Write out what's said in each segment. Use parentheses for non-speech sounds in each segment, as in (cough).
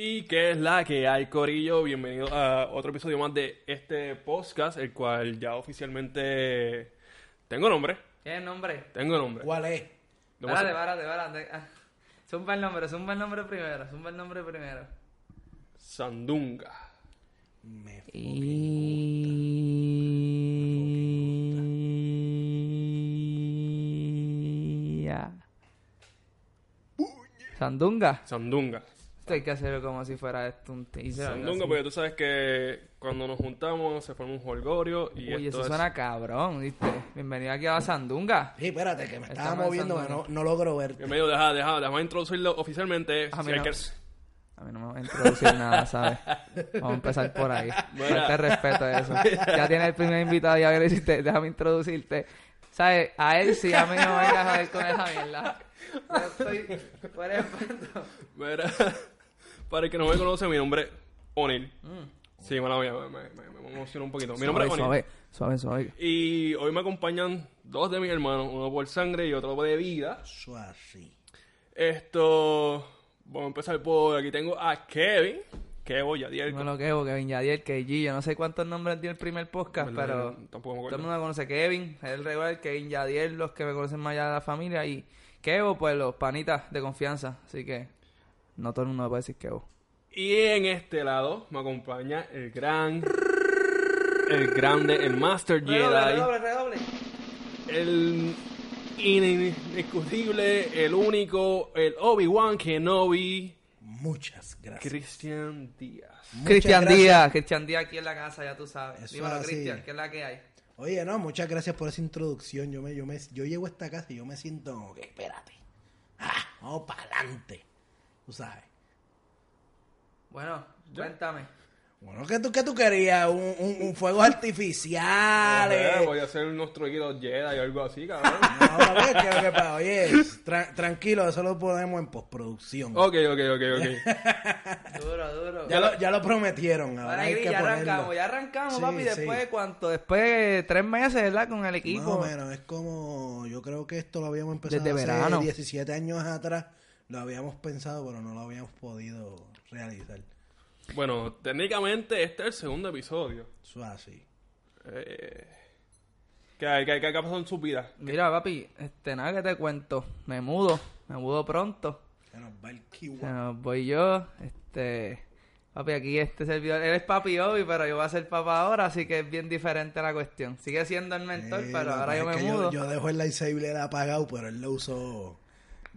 ¿Y qué es la que hay, Corillo? Bienvenido a otro episodio más de este podcast, el cual ya oficialmente tengo nombre. ¿Qué nombre? Tengo nombre. ¿Cuál es? Me Párate, párate, párate. Ah, Zumba el nombre, zumba el nombre primero, zumba el nombre primero. Sandunga. Me Y... Ya. Sandunga. Sandunga. Esto hay que hacerlo como si fuera esto un teaser. Sandunga, porque tú sabes que cuando nos juntamos se forma un holgorio y Uy, esto eso es... suena cabrón, ¿viste? Bienvenido aquí a Sandunga. Sí, espérate, que me estaba Estamos moviendo, no, no logro verte. Bienvenido, deja, deja, déjame introducirlo oficialmente. Mira. hay que- A mí no me va a introducir nada, ¿sabes? Vamos a empezar por ahí. Mira. Falta respeto a eso. Ya tienes el primer invitado, ya que lo hiciste, déjame introducirte. ¿Sabes? A él sí, a mí no me vengas a joder con esa mierda. Yo estoy por respeto. Mira, para el que no me conoce, mi nombre es Onil. Sí, mala mía, me, me, me, me emociono un poquito. Mi nombre es Onil. suave, suave, suave. Y hoy me acompañan dos de mis hermanos, uno por sangre y otro de vida. Así. Esto, vamos a empezar por aquí. Tengo a Kevin, Kevo Yadiel. No lo quebo, Kevin Yadiel, KG. Yo no sé cuántos nombres dio el primer podcast, ¿Verdad? pero Tampoco me todo el acuerdo. mundo me conoce. Kevin, es el regular, Kevin Yadiel, los que me conocen más allá de la familia. Y Kevo, pues los panitas de confianza. Así que no todo el mundo me puede decir Kevo. Y en este lado me acompaña el gran, el grande, el Master Jedi, redoble. el indiscutible, el único, el Obi-Wan Kenobi, Muchas gracias. Cristian Díaz. Cristian. Díaz, Cristian Díaz aquí en la casa, ya tú sabes. Eso Dímelo. Cristian, ¿qué es la que hay? Oye, no, muchas gracias por esa introducción. Yo me, yo me, yo llego a esta casa y yo me siento como que, espérate. Ah, vamos para adelante. Tú sabes. Bueno, cuéntame. Bueno, ¿qué tú, qué tú querías? Un, un, un fuegos artificiales. Eh, voy a hacer nuestro equipo Jedi o algo así, cabrón. (laughs) No, papi, es que lo que pasa, oye, tra- tranquilo, eso lo ponemos en postproducción. ok, ok, ok, ok. (laughs) Duro, duro. Ya lo, ya lo prometieron, ahora hay Gris, que ya ponerlo. arrancamos, ya arrancamos, Sí, papi. sí. Después de cuánto? Después de tres meses, ¿verdad? Con el Más equipo. o menos, es como, yo creo que esto lo habíamos empezado Desde hace verano. 17 años atrás, lo habíamos pensado, pero no lo habíamos podido realizar. Bueno, técnicamente este es el segundo episodio. Eso es así. Eh, ¿Qué, ha pasado en su vida? Mira, papi, este, nada que te cuento. Me mudo, me mudo pronto. Se nos va el kiwi. Se nos voy yo, este... Papi, aquí este servidor, él es papi Obi, pero yo voy a ser papá ahora, así que es bien diferente la cuestión. Sigue siendo el mentor, Eh, pero ahora yo me mudo. Yo, dejo el lightsaber apagado, pero él lo usó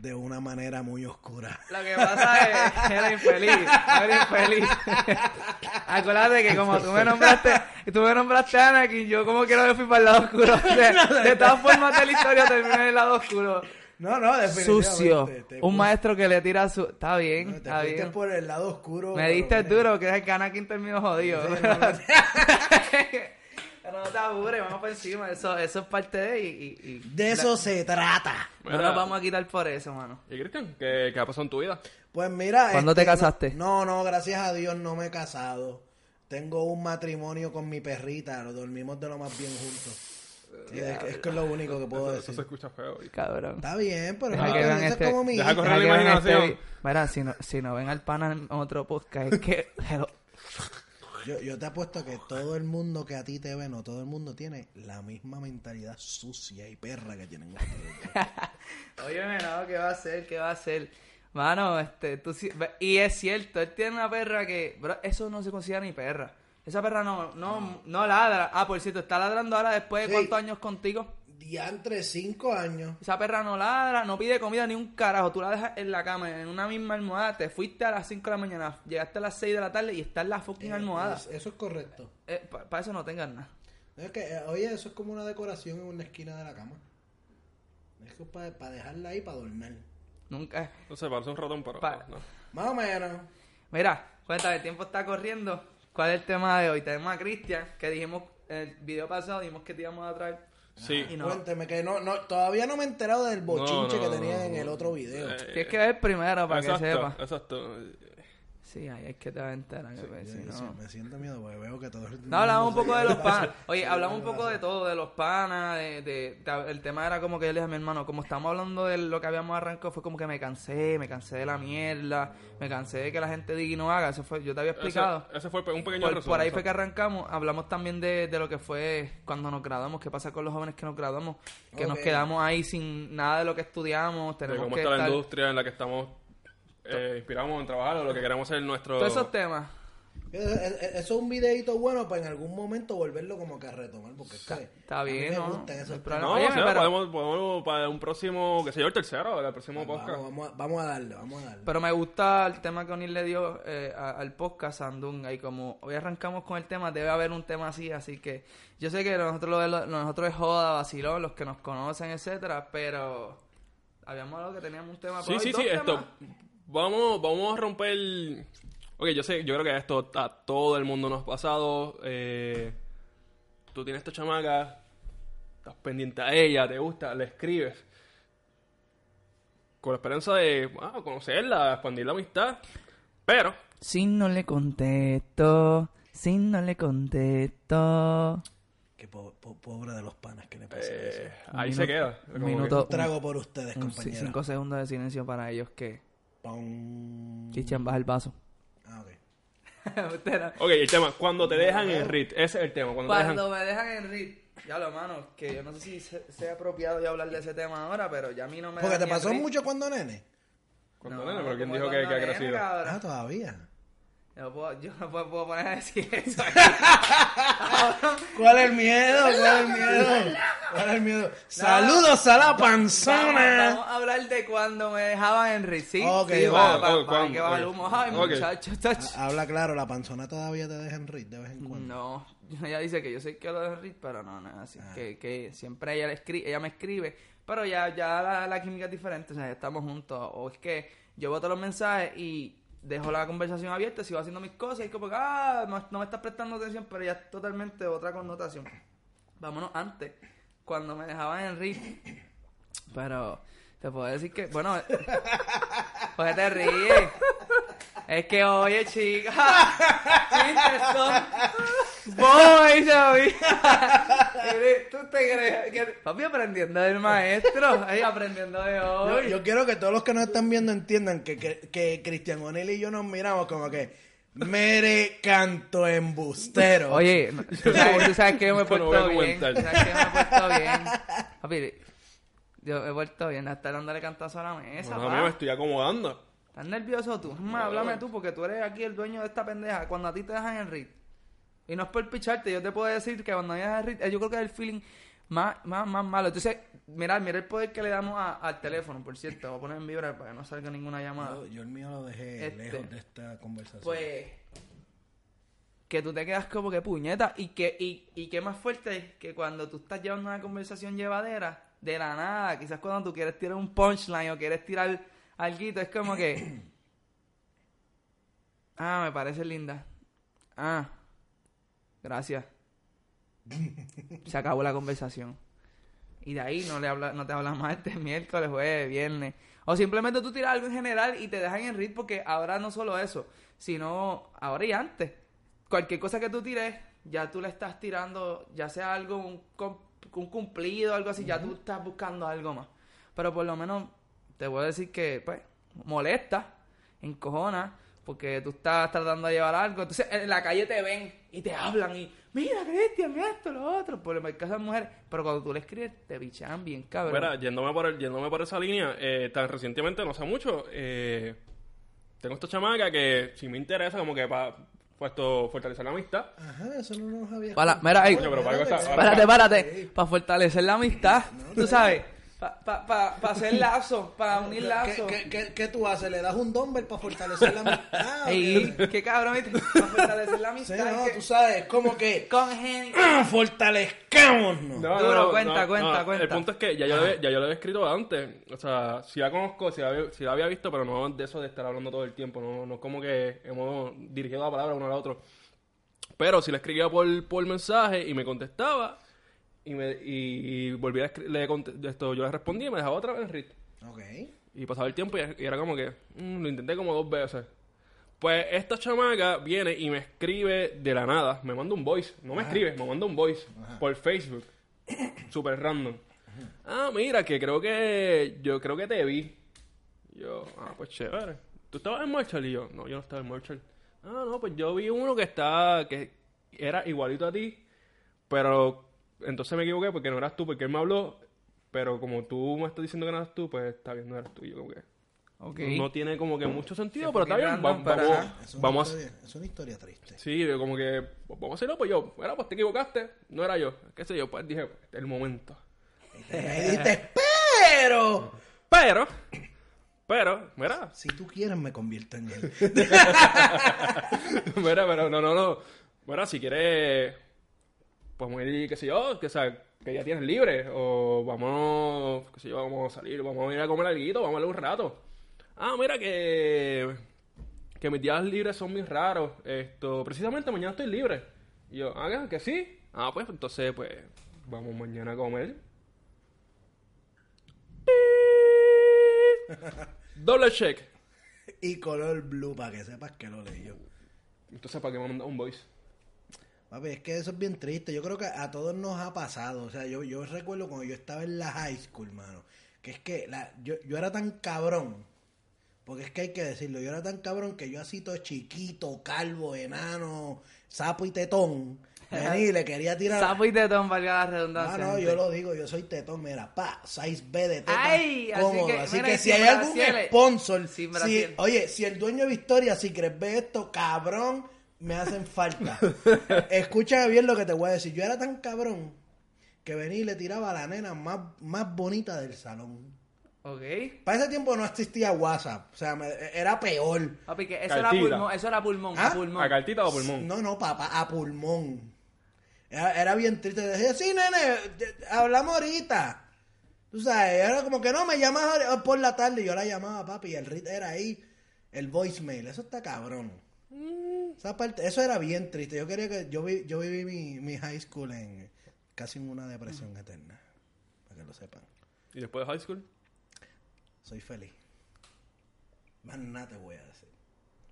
de una manera muy oscura. Lo que pasa es que era infeliz, era infeliz. (laughs) Acuérdate que como tú me nombraste, tú me nombraste a Anakin, yo como quiero me fui para el lado oscuro. (laughs) De, de todas formas de la historia terminé en el lado oscuro. No, no, definitivamente. Sucio. te Un maestro que le tira su... Está bien, Te está bien. por el lado oscuro. Me diste bueno. duro, que es que Anakin terminó jodido. Sí, no, no. (laughs) Pero no te apures, vamos por encima. Eso, eso es parte de... Y, y, y- De eso se trata. No nos vamos a quitar por eso, mano. ¿Y Cristian? ¿Qué, ¿Qué ha pasado en tu vida? Pues mira. ¿Cuándo te no- casaste? No, no, gracias a Dios no me he casado. Tengo un matrimonio con mi perrita, lo dormimos de lo más bien juntos. Es, es que es lo único que puedo Eso, eso se decir. escucha feo. Cabrón. Está bien, pero Deja no, que vean es este- como mi deja hija. correr la vean imaginación. este- Mira, si no, si no ven al pana en otro podcast, es que... (laughs) Yo, yo te apuesto que todo el mundo que a ti te ve, no todo el mundo tiene la misma mentalidad sucia y perra que tienen ustedes. (laughs) Óyeme, no, ¿qué va a hacer? ¿Qué va a hacer? Mano, este, tú sí- ve- Y es cierto, él tiene una perra que... bro, eso no se considera ni perra. Esa perra no, no, no ladra. Ah, por cierto, está ladrando ahora después de Sí. cuántos años contigo. Diantre, cinco años. Esa perra no ladra, no pide comida ni un carajo. Tú la dejas en la cama, en una misma almohada. Te fuiste a las 5 de la mañana, llegaste a las 6 de la tarde y está en la fucking almohada. Es- eso es correcto. Para eso no tengas nada. Es que, eh, oye, eso es como una decoración en una esquina de la cama. Es que para dejarla ahí para dormir. Nunca. No sé, parece un ratón, pero Pa- no. Más o menos. Mira, cuéntame, el tiempo está corriendo. ¿Cuál es el tema de hoy? Tenemos a Cristian, que dijimos en el video pasado, dijimos que te íbamos a traer. Sí. Y no. Cuénteme que no, no, todavía no me he enterado del bochinche No, no, que tenían no, en el otro video. Eh, Tienes que ver primero para exacto, que sepa. Exacto. Sí, ahí es que te vas a enterar. que, pues, Yo- si yo no- sí, me siento miedo porque veo que todo el No, hablamos un poco de los (laughs) panas. Oye, Sí, hablamos un poco de todo, de los panas, de, de- de- el tema era como que yo le dije a mi hermano, como estamos hablando de lo que habíamos arrancado, fue como que me cansé, me cansé de la mierda, me cansé de que la gente diga y no haga, eso fue, yo te había explicado. Ese, ese fue un pequeño Por, resumen. por ahí fue que arrancamos, hablamos también de, de lo que fue cuando nos graduamos, qué pasa con los jóvenes que nos graduamos, que nos quedamos ahí sin nada de lo que estudiamos, de tenemos cómo que está la industria en la que estamos eh, inspiramos en trabajar o lo que queremos hacer nuestro... Todos esos temas. Eso eso es un videito bueno para en algún momento volverlo como que a retomar. Porque es que Está bien, ¿no? gustan No esos temas. No, Oye, pero- podemos, podemos para un próximo, que sé yo, el tercero, el próximo podcast. Vamos, vamos, a- vamos a darle, vamos a darle. Pero me gusta el tema que O'Neill le dio eh, a- al podcast Sandunga y como hoy arrancamos con el tema, debe haber un tema así, así que yo sé que nosotros lo nosotros es joda, vacilón, los que nos conocen, etcétera, pero habíamos hablado que teníamos un tema Sí, sí, sí, dos esto. Vamos, vamos a romper. Ok, yo sé, yo creo que esto a todo el mundo nos ha pasado. Eh, tú tienes esta chamaca, estás pendiente a ella, te gusta, le escribes. Con la esperanza de ah, conocerla, expandir la amistad. Pero, Si no le contesto, si no le contesto. Qué po- po- pobre de los panas que le pasa eh, eso. ahí se queda. un minuto. Un trago por ustedes, compañeros. cinco segundos de silencio para ellos que... Pum. Christian, baja el vaso. Ah, ok. (laughs) Usted no- que- Ok, el tema, cuando te dejan en RIT, ese es el tema. Cuando, Cuando te me dejan en RIT, ya lo mano, que yo no sé si se- sea apropiado ya hablar de ese tema ahora, pero ya a mí no me Porque dejan te ni en pasó RIT. mucho cuando nene. dejan. Cuando No, nene, pero ¿quién dijo que, que cuando ha nene, crecido? cabrón. Ah, todavía. No puedo, yo no puedo, puedo poner a decir (laughs) eso. ¿Cuál es el miedo? ¿Cuál es el miedo? ¿Cuál es el miedo? Saludos a la panzona. vamos a hablar de cuando me dejaban en RIT, ¿sí? Ok, sí, para, para- que el humo. Ay, Ok. muchachos, tach. Habla claro, la panzona todavía te deja en rit de vez en cuando. No, ella dice que yo soy que lo de Rick, pero no, no, así Ah. que, que siempre ella le escribe, ella me escribe, pero ya, ya la, la química es diferente, o sea, ya estamos juntos, o es que yo voto los mensajes y dejo la conversación abierta, sigo haciendo mis cosas y como que, ah, no, no me estás prestando atención, pero ya es totalmente otra connotación. Vámonos antes, cuando me dejaban en Rick, pero te puedo decir que, bueno, (laughs) porque te ríes. Es que, oye, chica, son Voy, Xavi. ¿Tú te crees que papi aprendiendo del maestro? Ahí aprendiendo de hoy. yo quiero que todos los que nos están viendo entiendan que, que, que Cristian O'Neill y yo nos miramos como que mere canto embustero. Oye, (laughs) tú sabes, tú sabes que yo me he (laughs) puesto bien. Tú sabes que yo me he puesto bien. (laughs) Papi, yo he puesto bien. Hasta dándole cantazo a la mesa. Bueno, pa. a mí me estoy acomodando. ¿Estás nervioso tú? Más, háblame tú, porque tú eres aquí el dueño de esta pendeja. Cuando a ti te dejan en RIT. Y no es por picharte, yo te puedo decir que cuando me dejan en RIT, eh, yo creo que es el feeling más, más, más malo. Entonces, mira, mira el poder que le damos a- al teléfono, por cierto. Voy a poner en vibrar para que no salga ninguna llamada. Yo, yo el mío lo dejé Este. lejos de esta conversación. Pues que tú te quedas como que puñeta y que y, y qué más fuerte que cuando tú estás llevando una conversación llevadera de la nada, quizás cuando tú quieres tirar un punchline o quieres tirar algo, es como que (coughs) ah, me parece linda. Ah. Gracias. Se acabó la conversación. Y de ahí no le habla, no te hablas martes, miércoles, jueves, viernes. O simplemente tú tiras algo en general y te dejan en rit porque ahora no solo eso, sino ahora y antes. Cualquier cosa que tú tires, ya tú le estás tirando, ya sea algo, un, un cumplido, algo así, ya tú estás buscando algo más. Pero por lo menos te voy a decir que, pues, molesta, encojona, porque tú estás tratando de llevar algo. Entonces en la calle te ven y te hablan y, mira, Cristian, esto, lo otro, por el caso de mujeres. Pero cuando tú le escribes, te bichan bien, cabrón. Mira, yéndome por, el- yéndome por esa línea, eh, tan recientemente, no sé mucho, eh, tengo esta chamaca que si me interesa como que para puesto fortalecer la amistad. Ajá, eso no nos había Para- mira, ey, Coño, pero para algo está- Párate, párate. Para fortalecer la amistad. Tú sabes. Para pa, pa, pa hacer lazos. Para (laughs) unir ¿Qué, lazos. qué, qué, qué tú haces? ¿Le das un dumbbell para fortalecer la amistad? (laughs) Ey, qué cabrón, ¿viste? Para fortalecer la (laughs) Sí, amistad. no, que- tú sabes, como que Con gente. ¡ah, (clears throat) fortalezcámonos. No, Duro, cuenta, cuenta, cuenta. El punto es que ya yo, lo había, ya yo lo había escrito antes. O sea, si la conozco, si la, había- si la había visto, pero no de eso de estar hablando todo el tiempo. No, no es como que hemos dirigido la palabra uno al otro. Pero si la escribía por, por mensaje y me contestaba, y, me, y, y volvía a le esto, yo le respondía y me dejaba otra vez en read. Ok. Y pasaba el tiempo y, y era como que mm, lo intenté como dos veces. Pues esta chamaca viene y me escribe de la nada. Me manda un voice. No me escribe, me manda un voice por Facebook. (coughs) Super random. Ah, mira, que creo que. Yo creo que te vi. Yo, ah, pues chévere. ¿Tú estabas en Marshall? Y yo, no, yo no estaba en Marshall. Ah, no, pues yo vi uno que está. que era igualito a ti. Pero entonces me equivoqué porque no eras tú, porque él me habló. Pero como tú me estás diciendo que no eras tú, pues está bien, no eras tú. Yo como que. Ok. No tiene como que mucho sentido, Sí, pero está bien. va- vamos. Es una, vamos a historia, es una historia triste. Sí, como que pues, vamos a hacerlo, pues yo, bueno, pues te equivocaste, no era yo, qué sé yo, pues dije, el momento. Y dijiste, pero, Pero, pero, mira, si tú quieres me convierto en él. (laughs) mira, pero no, no, no, mira, si quieres, podemos ir, qué sé yo, que, o sea, que ya tienes libre, o vamos, qué sé yo, vamos a salir, vamos a ir a comer algo, vamos a un rato. Ah, mira que, que mis días libres son muy raros, esto, precisamente mañana estoy libre. Y yo, ah, que sí, ah, pues entonces, pues, vamos mañana a comer. (laughs) Doble check. y color blue para que sepas que lo leí yo. Entonces, ¿para qué me manda un voice? Papi, es que eso es bien triste. Yo creo que a todos nos ha pasado. O sea, yo, yo recuerdo cuando yo estaba en la high school, mano. Que es que la, yo, yo era tan cabrón. Porque es que hay que decirlo. Yo era tan cabrón que yo así todo chiquito, calvo, enano, sapo y tetón. (laughs) Vení, y le quería tirar. Sapo y tetón, valga la Ah, redundancia. no, gente. yo lo digo, yo soy tetón, mira, pa, 6B de teta, Ay, así cómodo. que, Así mira, que si hay algún sponsor, si, oye, si el dueño de Victoria, si crees ve esto, cabrón, me hacen falta. (laughs) Escúchame bien lo que te voy a decir. Yo era tan cabrón que venía y le tiraba a la nena más, más bonita del salón. Ok. Para ese tiempo no existía WhatsApp, o sea, me- era peor. Papi, que eso Cartita. era pulmón, eso era pulmón, ¿Ah? pulmón. ¿A cartita o pulmón? No, no, papá, a pulmón. Era, era bien triste. Decía, sí, nene, te- hablamos ahorita. Tú sabes, era como que no, me llamas por la tarde. Y yo la llamaba, papi, y el rit era ahí, el voicemail. Eso está cabrón. Esa parte, eso era bien triste. Yo quería que, yo, vi, yo viví mi, mi high school en casi en una depresión eterna. Para que lo sepan. ¿Y después de high school? Soy feliz. Más nada te voy a decir.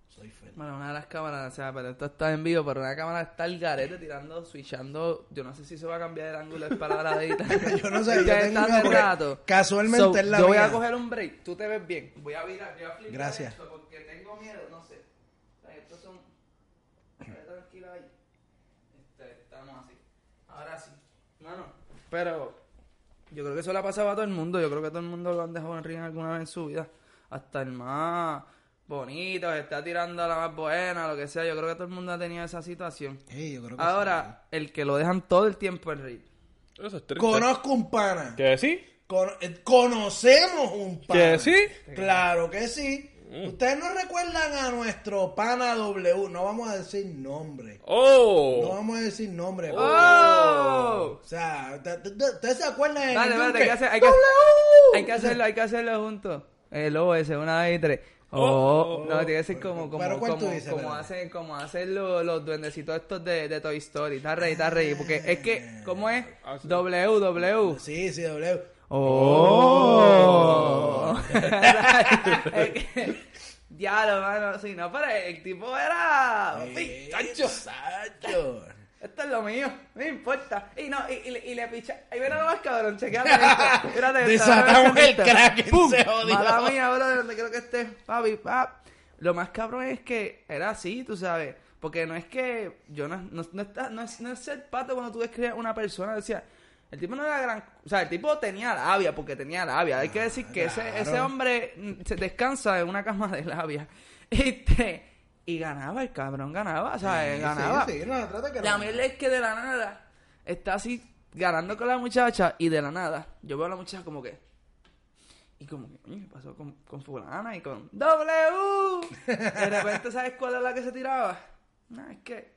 Soy feliz. Bueno, una de las cámaras, o sea, pero esto está en vivo, pero una cámara está el garete tirando, switchando. Yo no sé si se va a cambiar el ángulo para la edita. (laughs) Yo no sé, (laughs) yo tengo porque rato. casualmente So, es la Yo voy a mía. coger un break, tú te ves bien. Voy a virar, voy a flipar Gracias. esto porque tengo miedo, no sé. O sea, estos son... Quédate tranquilo ahí. Este, estamos así. Ahora sí. Mano, pero... Yo creo que eso le ha pasado a todo el mundo. Yo creo que todo el mundo lo han dejado en ring alguna vez en su vida. Hasta el más bonito, que está tirando a la más buena, lo que sea. Yo creo que todo el mundo ha tenido esa situación. Sí, yo creo que Ahora, el que lo dejan todo el tiempo en ring. Eso es triste. Conozco un pana. ¿Que sí? Cono- eh, conocemos un pana. ¿Que sí? Claro que sí. Ustedes no recuerdan a nuestro pana W. No vamos a decir nombre. No ¡Oh! vamos a decir nombre. ¡Oh! O sea, ¿te- te- te- ¿ustedes se acuerdan yunque? hay que hacer- hay que- ¡W! Hay que hacerlo, hay que hacerlo juntos. El OS, una vez y tres. Oh, Oh, oh, no, oh. tiene que ser como, como, ¿Pero cuál tú como, dices, como espérate? hacen, como hacen los, los duendecitos estos de, de Toy Story. Está rey, está rey. Porque es que, ¿cómo es? Ah, sí. W, W. Sí, sí, W. Oh. (laughs) Que- Diablo, mano. Sí, no, pero el tipo era. Chacho. Sacho. Esto es lo mío, no me importa. Y no, y, y, le- y le picha. Ahí viene lo más cabrón, chequeate esto. Espérate, Desatamos el. Kraken, ¡Pum! se jodió. Mala mía, bro, de donde creo que esté. Papi, pap. Lo más cabrón es que era así, tú sabes. Porque no es que. Yo no, no, no, está- no es, no es ser pato cuando tú describes a una persona. Decía. El tipo no era gran. O sea, el tipo tenía labia, porque tenía labia. Hay que decir que ese, claro. ese hombre mm, se descansa en una cama de labia. (laughs) Este, y ganaba, el cabrón ganaba, o sea, Sí, ganaba. Sí, sí, no, trata que La no. mierda es que de la nada está así ganando con la muchacha y de la nada yo veo a la muchacha como que. Y como que, ¿qué pasó con, con Fulana y con W? De repente, ¿sabes cuál es la que se tiraba? No, es que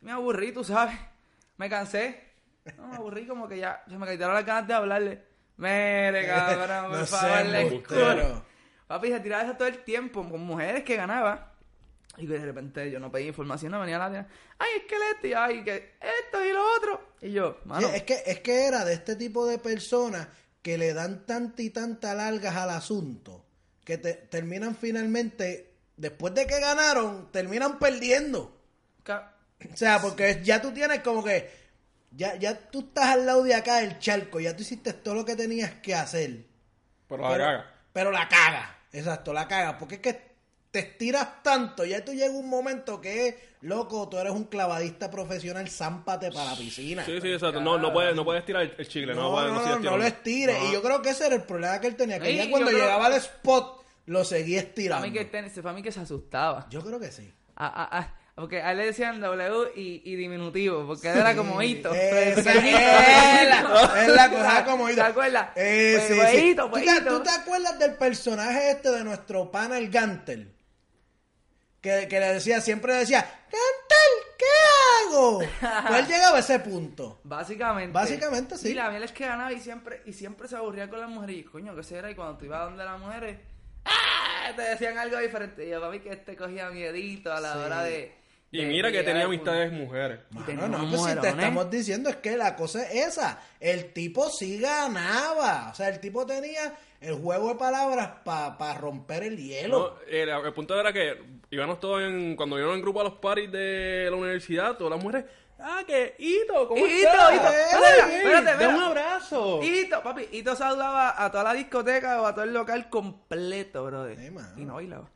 me aburrí, tú sabes. Me cansé. No, me aburrí como que ya se me quitaron las ganas de hablarle. Mire, (laughs) cabrón, por No favor, le. Papi, se tiraba eso todo el tiempo con mujeres que ganaba. Y que de repente yo no pedí información, no venía la tía, ay, es que el este, y ay, que esto y lo otro. Y yo, mano, Sí, es, que, es que era de este tipo de personas que le dan tanta y tanta largas al asunto que te- terminan finalmente después de que ganaron, terminan perdiendo. O sea, porque ya tú tienes como que, ya, ya tú estás al lado de acá del charco, ya tú hiciste todo lo que tenías que hacer. Pero la pero, caga. pero la caga, exacto, la caga, porque es que te estiras tanto, ya tú llega un momento que, loco, tú eres un clavadista profesional, zámpate para la piscina. Sí, sí, exacto. No, no puedes, no puedes tirar el, el chicle. No, No, puedes, no, no, no tirando. lo estires. No. Y yo creo que ese era el problema que él tenía, que yo cuando creo- llegaba al spot, lo seguía estirando. A mí que ten- se fue a mí que se asustaba. Yo creo que sí. A, a, a- porque a él le decían W y, y diminutivo, porque él era como hito. Es es la cosa como hito. ¿Te acuerdas? Eh, Pues, sí, pues, sí. hito, ¿Tú, pues, hito. tú te acuerdas del personaje este de nuestro pana el Gantel? Que, que le decía, siempre decía, Gantel, ¿qué hago? (laughs) Pues él llegaba a ese punto. Básicamente. Básicamente, sí. Y la miel es que ganaba y siempre, y siempre se aburría con las mujeres. Y coño, ¿qué será? Y cuando tú ibas donde las mujeres, ¡ah! Te decían algo diferente. Y yo, papi, que este cogía miedito a la hora de. Y de- mira que tenía amistades mujeres. Mano, no, pues si te estamos diciendo es que la cosa es esa. El tipo sí ganaba. O sea, el tipo tenía el juego de palabras para romper el hielo. No, el, el punto era que íbamos todos en. Cuando íbamos en grupo a los parties de la universidad, todas las mujeres. Ah, que Hito, ¿cómo Hito, estás? Hito, Eh, espérate, espérate, mira. un abrazo. Hito, papi, Hito saludaba a toda la discoteca o a todo el local completo, brother. Sí, mano. y no bailaba.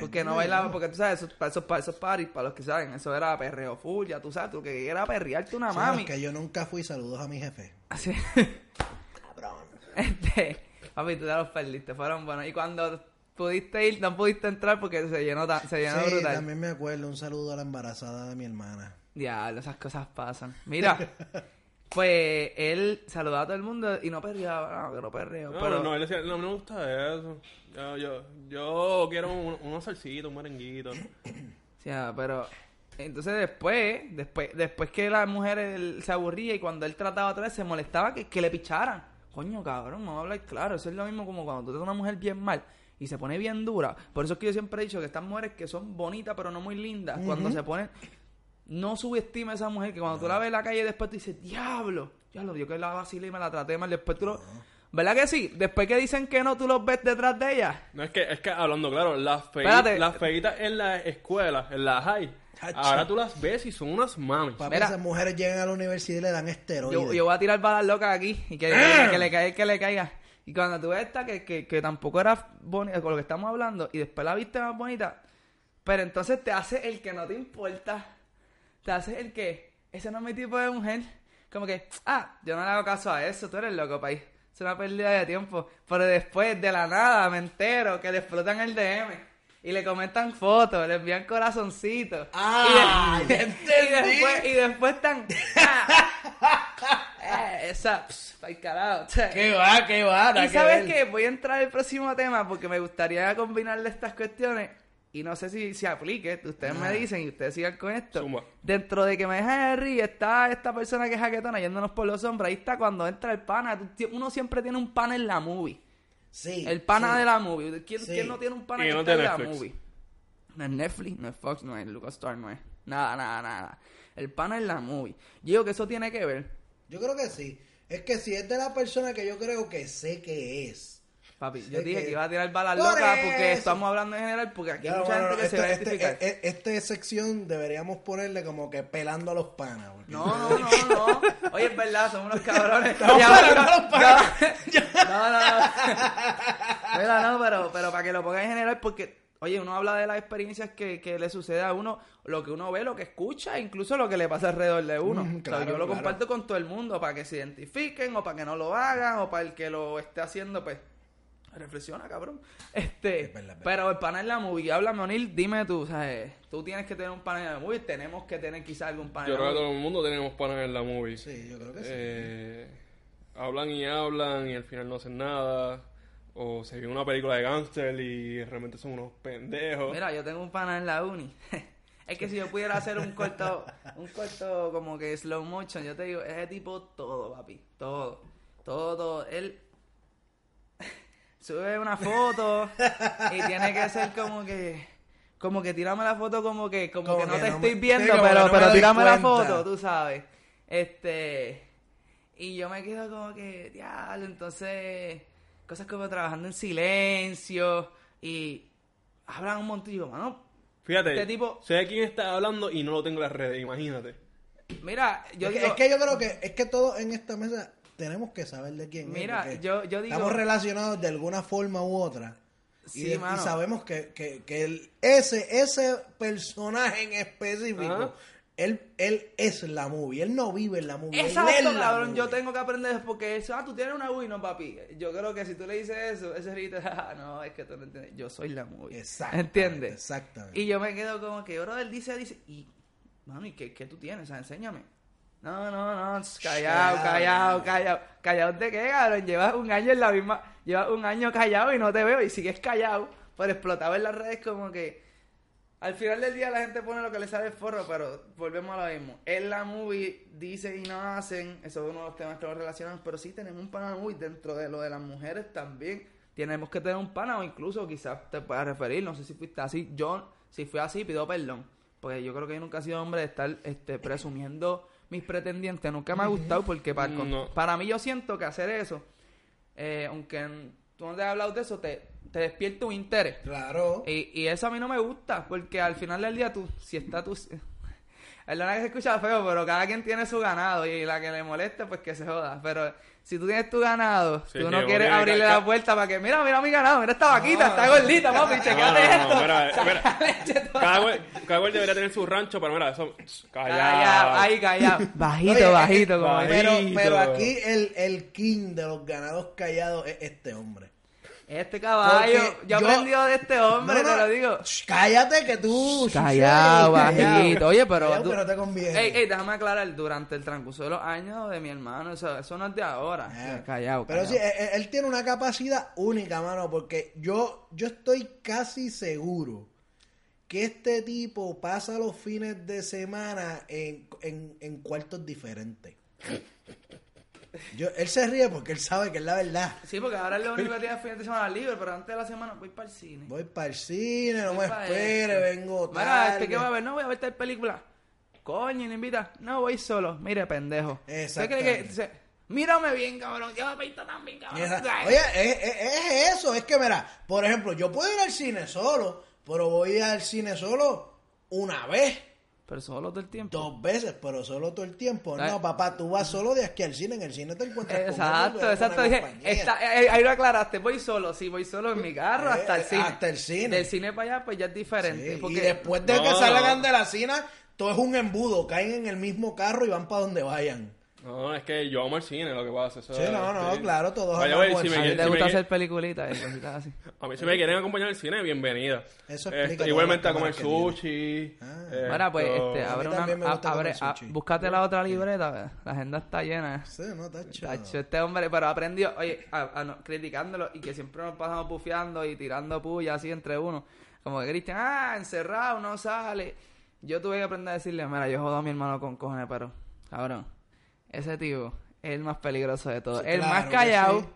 Porque no bailaba, porque tú sabes, esos, para esos, para esos parties, para los que saben, eso era perreo full, ya tú sabes, tú que era perrearte una Sí, mami. es que yo nunca fui. Saludos a mi jefe. Así. Cabrón. Este, papi, tú te los perdiste, fueron buenos. Y cuando pudiste ir, no pudiste entrar porque se llenó, ta- se llenó Sí, brutal. también me acuerdo. Un saludo a la embarazada de mi hermana. Diablo, esas cosas pasan. Mira, (laughs) pues él saludaba a todo el mundo y no perreaba, no, que no perreo. No, pero no, él decía, no, no me gusta eso. Yo, yo, yo quiero un, unos salsitos, un merenguito. O sea, pero entonces después, después, después que la mujer él, se aburría y cuando él trataba otra vez se molestaba que, que le picharan. Coño, cabrón, no hablar claro. Eso es lo mismo como cuando tú te una mujer bien mal y se pone bien dura. Por eso es que yo siempre he dicho que estas mujeres que son bonitas pero no muy lindas, cuando se ponen, no subestima a esa mujer que cuando tú la ves en la calle después tú dices, diablo, ya lo dio que la vacilé y me la traté mal. Después tú lo... ¿Verdad que sí? Después que dicen que no, tú los ves detrás de ella. No, es que, es que hablando claro, las, fei- Espérate. las feitas en la escuela, en la high, ahora tú las ves y son unas mamis. Papi, Mira. esas mujeres llegan a la universidad y le dan esteroides. Yo, yo voy a tirar balas locas aquí y que, que, que le caiga, que le caiga. Y cuando tú ves esta que, que, que tampoco era bonita con lo que estamos hablando y después la viste más bonita, pero entonces te hace el que no te importa. Te hace el que, ese no es mi tipo de mujer. Como que, ah, yo no le hago caso a eso, tú eres loco, país. Es una pérdida de tiempo. Pero después, de la nada, me entero que le explotan el DM. Y le comentan fotos, le envían corazoncitos. Ah, y, de- (laughs) y después, y después están. ah, eh, esa, pa'l carajo. ¿Qué va? ¿Qué va? Y que sabes ver. que voy a entrar al próximo tema porque me gustaría combinarle estas cuestiones y no sé si se aplique. Ustedes me dicen y ustedes sigan con esto. Dentro de que me deja de reír está esta persona que es jaquetona yéndonos por los hombros. Ahí está cuando entra el pana. Uno siempre tiene un pana en la movie. Sí. El pana sí. de la movie. ¿Quién, Sí. quién no tiene un pana Y que no está en la movie? No es Netflix, no es Fox, no es LucasStar, no es nada, nada, nada. El pana en la movie. Yo digo que eso tiene que ver. Yo creo que sí. Es que si es de la persona que yo creo que sé que es. Papi, yo dije que- que iba a tirar balas Por locas porque eso. estamos hablando en general porque aquí hay Ya, mucha bueno, gente que se va a este, este, este sección deberíamos ponerle como que pelando a los panas. No, no, (laughs) no, no. Oye, es verdad, somos unos cabrones. Estamos Ya, pelando no, a los panas. (laughs) No, no, no. (laughs) Mira, no, pero, pero para que lo pongan en general, porque, oye, uno habla de las experiencias que, que le sucede a uno, lo que uno ve, lo que escucha, incluso lo que le pasa alrededor de uno. Mm, O sea, claro, yo lo claro. comparto con todo el mundo para que se identifiquen o para que no lo hagan o para el que lo esté haciendo, pues. Reflexiona, cabrón. Este, Es verdad, es verdad. pero el panel en la movie, háblame, O'Neill, dime tú, ¿sabes? Tú tienes que tener un panel en la movie, tenemos que tener quizás algún panel Yo en la creo que todo el mundo tenemos panas en la movie. Sí, yo creo que sí. Eh, hablan y hablan y al final no hacen nada. O se ve una película de gángster y realmente son unos pendejos. Mira, yo tengo un pana en la uni. (laughs) es que si yo pudiera hacer un corto, un corto como que slow motion, yo te digo, ese tipo todo, papi, todo, todo, todo. Él sube una foto y tiene que ser como que, como que tírame la foto como que, como, Como que no que te no estoy me- viendo, que pero, no me pero tírame la foto, tú sabes. Este, y yo me quedo como que, diablo, entonces, cosas como trabajando en silencio y hablan un montón y digo, mano, Fíjate, Este tipo- sé de quién está hablando y no lo tengo en las redes, imagínate. mira, yo es, que, digo, es que yo creo que es que todos en esta mesa tenemos que saber de quién es, Mira, porque yo- yo digo- estamos relacionados de alguna forma u otra. Y, Sí, de- y sabemos que, que, que el- ese, ese personaje en específico, Ajá. él, él es la movie. Él no vive en la movie. él es Exacto, la cabrón, yo tengo que aprender porque eso, ah, tú tienes una Wii, no, papi. Yo creo que si tú le dices eso, ese grito, (laughs) ah, no, es que tú no entiendes. Yo soy la movie. Exactamente, ¿Entiendes? exactamente. Y yo me quedo como que, bro, él dice, dice, y, ¿y qué, qué tú tienes? O sea, enséñame. No, no, no, callado, callado, callado. ¿Callado de qué, cabrón? Llevas un año en la misma, llevas un año callado y no te veo y sigues callado. Por explotado en las redes como que... Al final del día la gente pone lo que le sale el forro, pero volvemos a lo mismo. En la movie dicen y no hacen, eso es uno de los temas que lo relacionan, pero sí tenemos un pana movie dentro de lo de las mujeres también. Tenemos que tener un pana o incluso quizás te puedas referir, no sé si fuiste así. Yo, si fui así, pido perdón. Porque yo creo que yo nunca he sido hombre de estar este, presumiendo mis pretendientes. Nunca me ha gustado porque para, No. para mí yo siento que hacer eso, eh, aunque tú no te has hablado de eso, te, te despierta un interés. Claro. Y, y eso a mí no me gusta, porque al final del día tú, si está tú... (laughs) Perdona que se escucha feo, pero cada quien tiene su ganado y la que le moleste, pues que se joda. Pero si tú tienes tu ganado, Sí, tú no quieres abrirle la puerta para que, mira, mira mi ganado, mira esta vaquita, No, está gordita, papi, No, chequeate no, esto. no, mira, (laughs) Cada cual, cada cual debería tener su rancho, pero mira, eso. Callado, Callado. ahí callado. (laughs) Bajito, Oye, bajito, como bajito. Pero, pero aquí el, el king de los ganados callados es este hombre. Este caballo, Porque yo aprendido de este hombre, No, no, te lo digo. Cállate que tú. Callado, bajito. Oye, pero. Callado, tú- pero te conviene. Ey, ey, déjame aclarar. Durante el transcurso de los años de mi hermano, eso, eso no es de ahora. Ah, callado, Pero callado. sí, él, él- él tiene una capacidad única, mano, porque yo, yo estoy casi seguro que este tipo pasa los fines de semana en, en, en cuartos diferentes. Yo, él se ríe porque él sabe que es la verdad. Sí, porque ahora es lo único que (laughs) tiene fin de semana libre, pero antes de la semana voy para el cine. Voy para el cine, no Voy me espere, vengo Mira, tarde. este que va a ver, no voy a ver tal película. Coño, ¿le invita? No, voy solo. Mire, pendejo. ¿Usted cree que Exactamente. dice, mírame bien, cabrón? Yo me pinto también, Y cabrón. esa- Oye, es, es- es eso, es que mira, por ejemplo, yo puedo ir al cine solo, pero voy al cine solo una vez. Pero solo todo el tiempo. Dos veces, pero solo todo el tiempo. No, papá, tú vas solo de aquí al cine. En el cine te encuentras Exacto, con exacto. compañía. está- eh, ahí lo aclaraste. Voy solo, sí, voy solo en mi carro Eh, hasta el eh, cine. hasta el cine. Del cine para allá, pues ya es diferente. Sí, porque Y después de que salgan no. de la cine, todo es un embudo. Caen en el mismo carro y van para donde vayan. No, es que yo amo el cine, lo que pasa. Eso, Sí, no, no, sí. claro, todos Vaya, amamos güey, si el me a cine. ti te si gusta me- hacer peliculitas y cositas así. (laughs) A mí si me quieren acompañar al cine, bienvenida. Eso Este, explica todas igualmente a comer sushi. Ah. Mira, pues, este, mí abre una, abre, a- búscate la otra libreta, la agenda está llena. Sí, no, tacho. Tacho, este hombre, pero aprendió, oye, a- a no- criticándolo y que siempre nos pasamos bufeando y tirando puya así entre uno. Como que Cristian, ah, encerrado, no sale. Yo tuve que aprender a decirle, mira, yo jodo a mi hermano con cojones, pero, cabrón, ese tío es el más peligroso de todos. Sí, el claro más que callado, sí.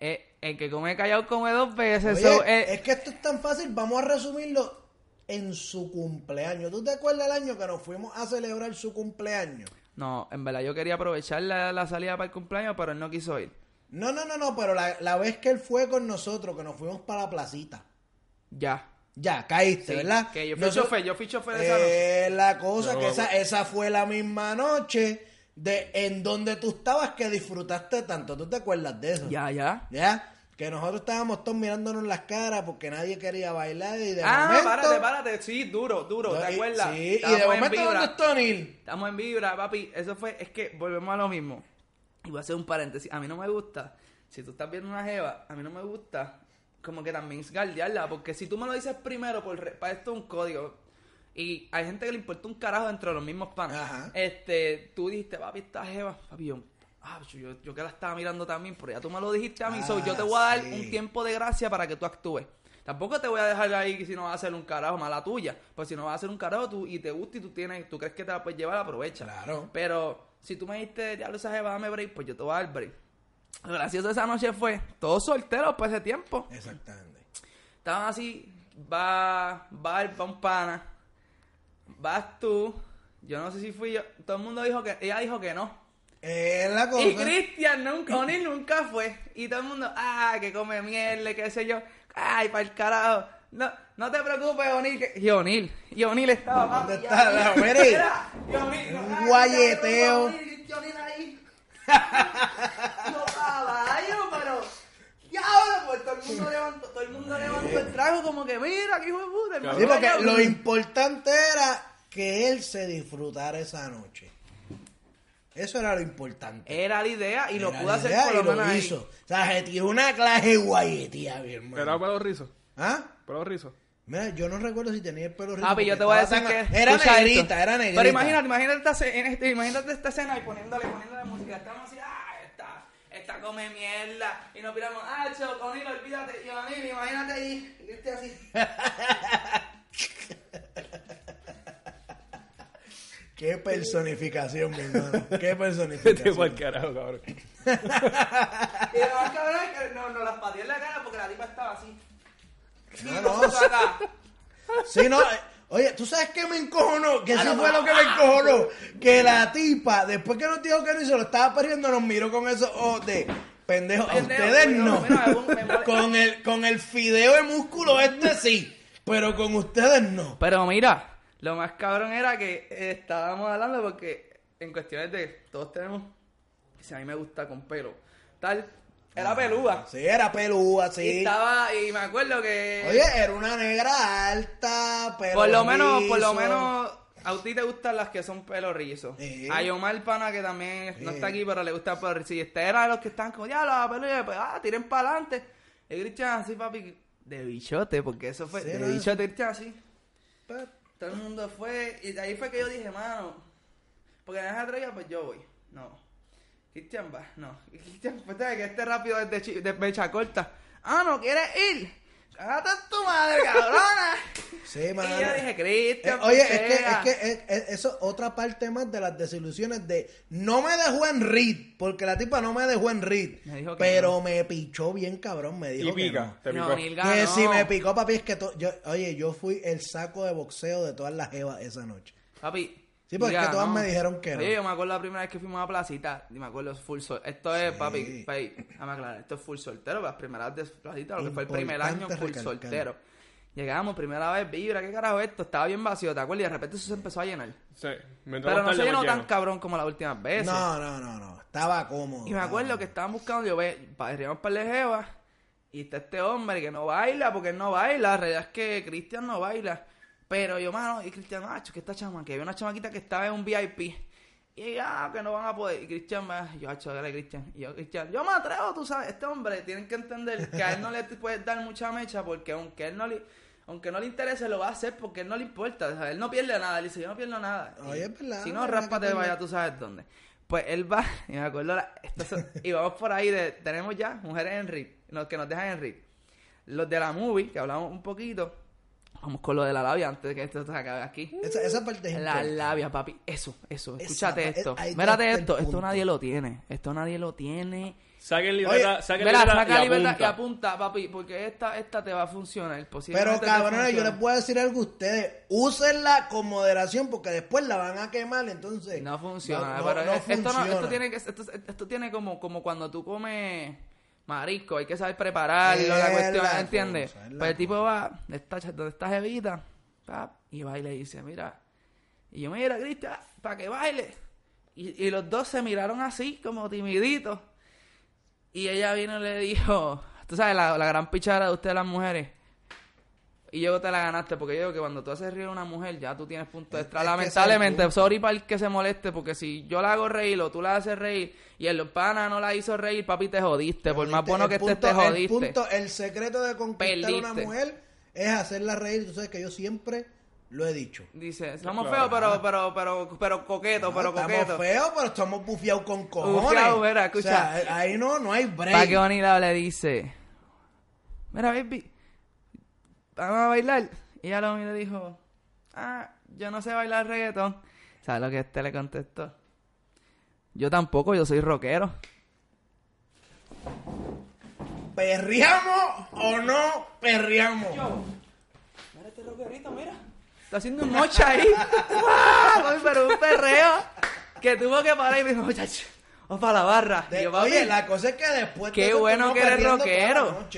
es el que come callado come dos veces. Oye, so, eh, es que esto es tan fácil. Vamos a resumirlo en su cumpleaños. ¿Tú te acuerdas el año que nos fuimos a celebrar su cumpleaños? No, en verdad yo quería aprovechar la, la salida para el cumpleaños, pero él no quiso ir. No, no, no, no, pero la, la vez que él fue con nosotros, que nos fuimos para la placita. Ya. Ya, caíste, Sí, ¿verdad? que yo fui Nosotros- chofer, yo fui chofer de esa noche. Eh, la cosa No, que esa, esa fue la misma noche de en donde tú estabas que disfrutaste tanto. ¿Tú te acuerdas de eso? Ya, ya. ¿Ya? Que nosotros estábamos todos mirándonos las caras porque nadie quería bailar y de Ah, momento... párate, párate. Sí, duro, duro. ¿Te y- acuerdas? Sí, y Estábamos de en momento, vibra. ¿dónde está Neil? Estamos en vibra, papi. Eso fue, es que volvemos a lo mismo. Y voy a hacer un paréntesis. A mí no me gusta, si tú estás viendo una jeva, a mí no me gusta como que también guardiarla. Porque si tú me lo dices primero, por re- para esto es un código. Y hay gente que le importa un carajo dentro de los mismos panes. Ajá. Este, tú dijiste, papi, esta jeva, papi, yo, ah, yo, yo que la estaba mirando también, pero ya tú me lo dijiste a mí, so Ah, yo te voy a dar sí. un tiempo de gracia para que tú actúes. Tampoco te voy a dejar ahí si no vas a hacer un carajo, mala tuya. Pues si no vas a hacer un carajo tú, y te gusta y tú tienes, tú crees que te la puedes llevar, aprovecha. Claro. Pero si tú me dijiste, diablo, esa jeva, dame break, pues yo te voy a dar break. Lo gracioso de esa noche fue, todos solteros por ese tiempo. Exactamente. Estaban así, va, va, va un pana, vas tú, yo no sé si fui yo, todo el mundo dijo que, ella dijo que no. Es la cosa. Y Cristian nunca, O'Neal nunca fue. Y todo el mundo, ah, que come mierda, qué sé yo. Ay, para el carajo. No, no te preocupes, O'Neill. Que... Y O'Neill. Y O'Neill estaba. ¿Dónde está la (laughs) Un ay, guayeteo. (laughs) Yo, caballo, pero... Ya, ahora, pues todo el mundo levantó, todo el mundo levantó el trago como que, mira, que hijo de puta. Sí, porque matrimonio". lo importante era que él se disfrutara esa noche. Eso era lo importante. Era la idea y lo Era pudo la hacer idea por y lo menos ahí. hizo. O sea, se tiró una clase guayetía, mi hermano. Era pelo rizo. ¿Ah? Pelo rizo. Mira, yo no recuerdo si tenía el pelo rizo. Ah, pero yo porque te voy a decir estaba que... Era escucha negrita, esto. era negrita. Pero imagínate, imagínate esta, ce- en este- imagínate esta escena y poniéndole, poniéndole música. Estamos así, ah, esta, come mierda. Y nos piramos, ah, Cho, Conil, olvídate. Y Conil, imagínate ahí, y este así. (laughs) Qué personificación, mi hermano. Qué (laughs) personificación. pa'l carajo, cabrón. (laughs) Y lo más cabrón es que no, no las pateé en la cara porque la tipa estaba así. No, no, acá. Sí, no. Oye, ¿tú sabes qué me encojonó? Que eso fue lo que me encojonó. Que la tipa, después que nos dijo que no y se lo estaba perdiendo, nos miró con esos ojos de pendejo. A ustedes pero, no. Con el, con el fideo de músculo este sí. Pero con ustedes no. Pero mira, lo más cabrón era que eh, estábamos hablando porque en cuestiones de todos tenemos, si a mí me gusta con pelo, tal, era pelúa. Sí, era pelúa, Y sí. estaba, y me acuerdo que Oye, era una negra alta, pero. por lo menos, por lo menos, a ti te gustan las que son pelo rizo. Sí. A Yomar Pana, que también no está aquí, pero le gusta el pelo rizo. Y este era de los que están como, ya, la pelo, y pues, ah, tiren para adelante. Y Cristian así, papi, de bichote, porque eso fue, Sí, de bichote, Cristian así. Pues, Todo el mundo fue, y de ahí fue que yo dije, mano, porque en esa pues yo voy. No. Cristian va, no. Y Cristian, pues que este rápido es de, de mecha corta. Ah, no, ¿quieres ir? Cágate en tu madre, cabrona. (laughs) Sí, y mano. yo dije, Eh, Cristian, oye, es que, putea". es que es- es- eso es otra parte más de las desilusiones de no me dejó en read, porque la tipa no me dejó en read, Me dijo que pero no. me pichó bien cabrón, me dijo Y que pica. no. Te No, picó. Nilga, Que no. si me picó, papi, es que to- yo, oye, yo fui el saco de boxeo de todas las jevas esa noche. Papi. Sí, porque es que todas me dijeron que no. Oye, yo me acuerdo la primera vez que fuimos a Placita, y me acuerdo es full sol. Esto es, Sí. papi, papi, déjame aclarar, esto es full soltero, las primeras de Placita, lo que fue el primer año full recalcar. soltero. Llegamos, primera vez, vibra, ¿qué carajo es esto? Estaba bien vacío, ¿te acuerdas? Y de repente eso se empezó a llenar. Sí. Me Pero no se llenó tan lleno. cabrón como las últimas veces. No, no, no, no, estaba cómodo. Y me acuerdo que estaban buscando, yo ve, parecíamos par de jevas, y está este hombre que no baila, porque él no baila, la realidad es que Cristian no baila. Pero yo, mano, y Cristian, macho, que esta chama, que había una chamaquita que estaba en un VIP. Y ya, que no van a poder. Y Cristian, va, yo, macho, dale, Cristian. Y yo, Cristian, yo me atrevo, tú sabes, este hombre, tienen que entender que a él no le (laughs) puedes dar mucha mecha, porque aunque él no le, aunque no le interese, lo va a hacer porque él no le importa. O sea, él no pierde nada. Él dice, yo no pierdo nada. Oye, es verdad, Si no perder. vaya, tú sabes dónde. Pues él va, (laughs) y me acuerdo, la- y vamos por ahí de, tenemos ya mujeres en RIP, los que nos dejan en RIP. Los de la movie, que hablamos un poquito, vamos con lo de la labia antes de que esto se acabe aquí. Esa, esa parte es La importante. labia, papi, eso, eso, escúchate esto. ahí Mírate está el esto, esto punto. nadie lo tiene, esto nadie lo tiene. Saquen libreta, Oye, saquen Mira, libreta saca y libertad y apunta. apunta, papi, porque esta, esta te va a funcionar. Pero posiblemente te cabrones, yo funcione. les puedo decir algo a ustedes. Úsenla con moderación porque después la van a quemar, entonces. No funciona, no- no- pero no esto, no, funciona. tiene que esto, esto tiene como, como cuando tú comes marisco, hay que saber prepararlo, la cuestión, la ¿entiendes? cosa, Pues el tipo va, está, donde está Jevita, pap, y va y le dice, mira, y yo, mira, Cristian, para que baile. Y, y los dos se miraron así, como timiditos. Y ella vino y le dijo, tú sabes, la, la gran pichara de ustedes las mujeres. Y yo te la ganaste, porque yo digo que cuando tú haces reír a una mujer, ya tú tienes punto extra. es es Lamentablemente, sorry para el que se moleste, porque si yo la hago reír o tú la haces reír y el pana no la hizo reír, papi, te jodiste. Por más bueno El que estés, te jodiste. El, punto, el secreto de conquistar a una Perdiste. mujer es hacerla reír. Tú sabes que yo siempre lo he dicho. Dice, somos Claro. feos, pero, pero, pero, pero coqueto, No, pero estamos coqueto. feos, pero estamos bufiados con cojones. Bufiados, mira, escucha. O sea, ahí no, no hay break. Para que Bonita le dice, mira, baby, vamos a bailar. Y ella lo miró y le dijo, ah, yo no sé bailar reggaetón. ¿Sabes lo que este le contestó? Yo tampoco, yo soy rockero. ¿Perriamos o no perriamos? Mira este rockerito, mira. Está haciendo un mocha ahí. (laughs) ¡Guau! Pero un perreo que tuvo que parar y me dijo, muchacho, vamos para la barra. Y yo, papi, oye, la cosa es que después Qué bueno que eres perreando toda la rockero.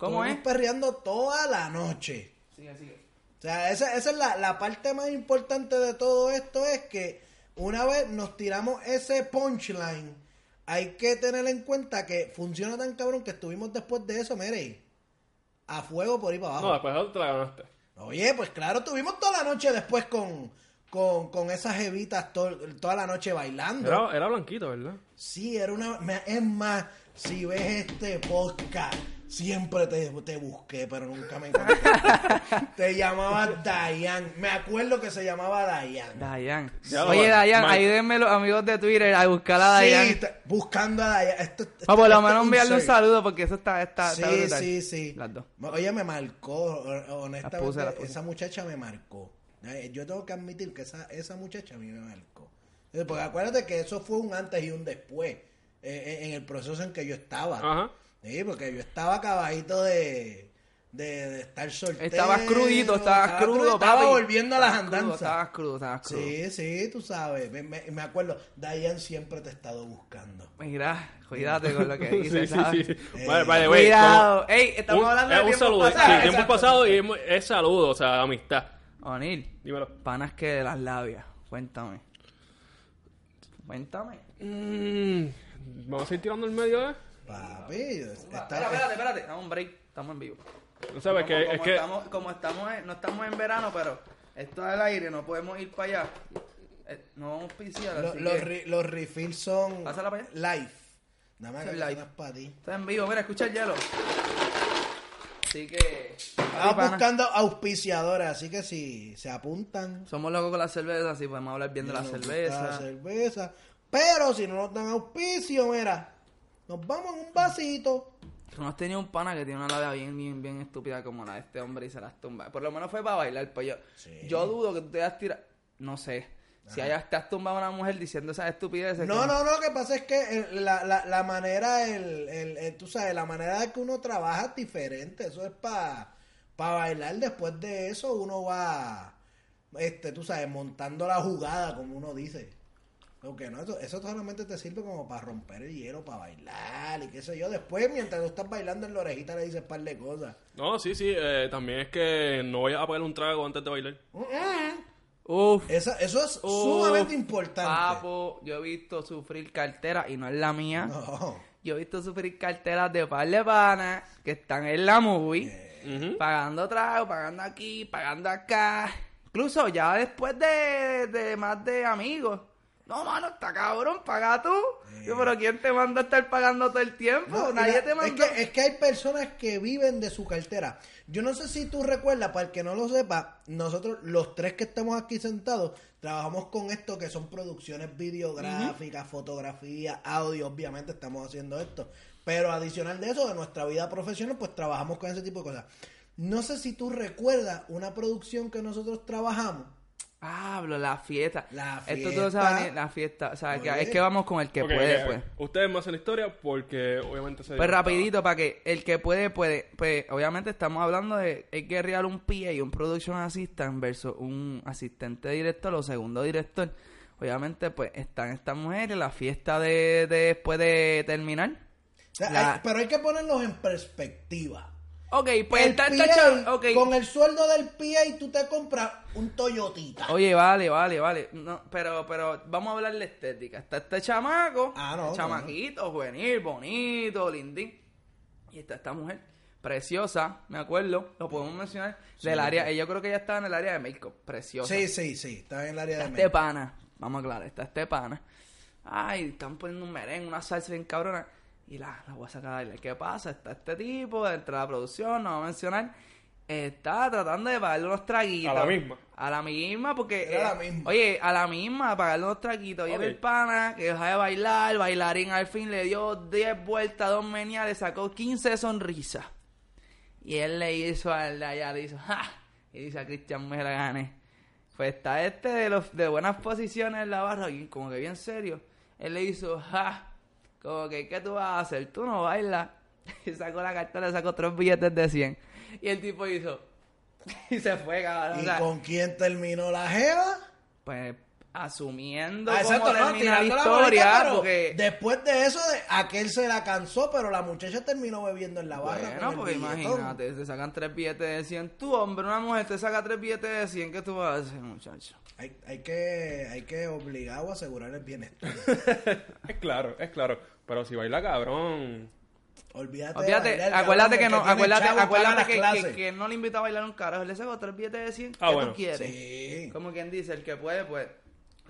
¿Cómo Estuvimos es? perreando toda la noche. Sigue, sigue. O sea, esa, esa es la, la parte más importante de todo esto es que una vez nos tiramos ese punchline, hay que tener en cuenta que funciona tan cabrón que estuvimos después de eso, mire, a fuego por ahí para abajo. No, después de eso te la ganaste. Oye, pues claro, tuvimos toda la noche después con, con, con esas jevitas to- toda la noche bailando. Era, era blanquito, ¿verdad? Sí, era una... Es más, si ves este podcast, siempre te, te busqué, pero nunca me encontré. (laughs) te llamaba Dayan. Me acuerdo que se llamaba Dayan. Dayan. Oye, Dayan, ayúdenme los amigos de Twitter a buscar a Dayan. Sí, buscando a Dayan. Esto, esto- O por lo menos enviarle un saludo porque eso está, está, está Sí, brutal. sí, sí. Las dos. Oye, me marcó, ho- honestamente, Las puse, las puse. esa muchacha me marcó. Eh, Yo tengo que admitir que esa, esa muchacha a mí me marcó. Eh, Porque acuérdate que eso fue un antes y un después eh, en el proceso en que yo estaba. Ajá. Sí, porque yo estaba acabadito de, de, de estar soltero. Estabas crudito, estabas estaba crudo, Estaba papi. volviendo a las Estabas crudo, andanzas. Estabas crudo, estabas crudo. Sí, sí, tú sabes. Me, me- me acuerdo, Diane siempre te ha estado buscando. Mira, cuídate con lo que (laughs) Sí, dices, sí, ¿sabes? sí. Eh, Vale, vale, güey, Cuidado. Ey, estamos un- hablando es de un tiempos saludo. pasados. Sí, tiempo pasado y es saludo, o sea, amistad. O'Neill, Dímelo. panas que de las labias. Cuéntame. Cuéntame. Mm, Vamos a ir tirando el medio, ¿eh? Papi, está- espérate, espérate. Dame un break. Estamos en vivo. No sabes como, que como es que estamos, como estamos en- no estamos en verano, pero esto es el aire, no podemos ir para allá. Eh, no vamos a lo- los, que- los refills son Pásala para allá. live. Dame Sí, acá que live. para ti. Está en vivo, mira, escucha el hielo. Así que. Estamos buscando auspiciadores, así que si se apuntan. Somos locos con la cerveza, así podemos hablar bien de la cerveza. la cerveza. Pero si no nos dan auspicio, mira, nos vamos en un vasito. Tú no has tenido un pana que tiene una labia bien, bien, bien estúpida como la de este hombre y se las tumba. Por lo menos fue para bailar, pues yo, Sí. yo dudo que tú te hayas tirado. No sé. Si hayas, te has tumbado a una mujer diciendo esas estupideces. No, que- no, no, lo que pasa es que el- la, la, la manera, el, el, el- tú sabes, la manera de que uno trabaja es diferente. Eso es para bailar. Después de eso uno va, este, tú sabes, montando la jugada, como uno dice. Porque no, eso, eso solamente te sirve como para romper el hielo, para bailar y qué sé yo. Después, mientras tú estás bailando en la orejita, le dices un par de cosas. No, sí, sí. eh, también es que no voy a pagar un trago antes de bailar. Uf. Esa- eso es uf, sumamente importante. Papo, yo he visto sufrir carteras y no es la mía. No. Yo he visto sufrir carteras de par de panas que están en la movie. Ujú. Pagando trago, pagando aquí, pagando acá. Incluso ya después de, de más de amigos. No, mano, está cabrón, paga tú. Yo, pero ¿quién te manda a estar pagando todo el tiempo? No, Nadie la- te es, manda. que, es que hay personas que viven de su cartera. Yo no sé si tú recuerdas, para el que no lo sepa, nosotros los tres que estamos aquí sentados trabajamos con esto que son producciones videográficas, fotografía, audio, obviamente estamos haciendo esto. Pero adicional de eso, de nuestra vida profesional, pues trabajamos con ese tipo de cosas. No sé si tú recuerdas una producción que nosotros trabajamos. Hablo, la fiesta. La Esto todo se va a fiesta. venir, la fiesta. O sea, que es que vamos con el que puede, pues. Ustedes me hacen historia porque obviamente se... Pues rapidito, para que el que puede, puede. Pues obviamente estamos hablando de hay que real un PA y un production assistant versus un asistente director o segundo director. Obviamente, pues están estas mujeres, la fiesta de, de después de terminar. O sea, La- hay- pero hay que ponerlos en perspectiva. Ok, pues El PA. Con el sueldo del PA tú te compras un Toyotita. Oye, vale, vale, vale. No, pero, pero vamos a hablar de estética. Está este chamaco, Ah, no, chamaquito, juvenil, bonito, lindín. Y está esta mujer, preciosa, me acuerdo, lo podemos mencionar, del área, eh, yo creo que ella estaba en el área de make-up, preciosa. Sí, sí, sí, está en el área de Está medio. este pana, vamos a aclarar, está este pana. Ay, están poniendo un merengue, una salsa bien cabrona. Y la, la voy a sacar a bailar. ¿Qué pasa? Está este tipo dentro de la producción, no voy a mencionar. Está tratando de pagarle unos traguitos. A la misma. A la misma, porque. Era eh, la misma. Oye, a la misma, pagarle unos traguitos. Y Ok. el pana que deja de bailar, bailarín al fin le dio 10 vueltas, dos menias, le sacó 15 sonrisas. Y él le hizo al de allá, le hizo, ¡ja! Y dice a Cristian me la gané. Pues está este de los de buenas posiciones en la barra, y como que bien serio. Él le hizo, ¡ja! Como que, ¿qué tú vas a hacer? Tú no bailas. (laughs) Y sacó la cartera, sacó tres billetes de 100. Y el tipo hizo, (laughs) y se fue, cabrón. O ¿Y sea, con quién terminó la jeva? pues asumiendo Ah, cómo exacto, no, termina la historia, bolita, pero porque... después de eso, de, aquel se la cansó, pero la muchacha terminó bebiendo en la barra. Bueno, porque imagínate, te sacan tres billetes de 100. Tú, hombre, una mujer te saca tres billetes de 100, ¿qué tú vas a hacer, muchacho? Hay, hay que, hay que obligar o asegurar el bienestar. (laughs) Es claro, es claro. Pero si baila cabrón. Olvídate, de Olvídate, bailar, acuérdate que el no, acuérdate, acuérdate que, que, que no le invita a bailar un carajo, le saco tres billetes de 100, ¿qué Ah, bueno. tú quieres? Sí. Como quien dice, el que puede, pues.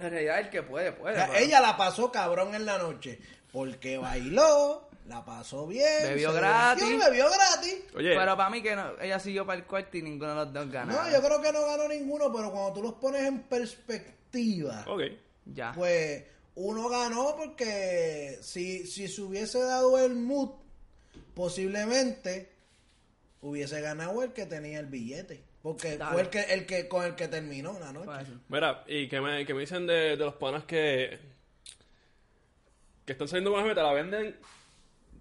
En realidad, el que puede, O puede. sea, pero- ella la pasó cabrón en la noche. Porque bailó, la pasó bien. Bebió gratis. divirtió y bebió gratis. Oye, Pero para mí que no, ella siguió para el cuarto y ninguno de los dos ganó. No, yo creo que no ganó ninguno, pero cuando tú los pones en perspectiva, ok. Ya. pues uno ganó porque si, si se hubiese dado el mood, posiblemente hubiese ganado el que tenía el billete. Porque Dale. fue el que, el que con el que terminó la noche. Mira, y que me, que me dicen de, de los panas que. que están saliendo con las metas, la venden.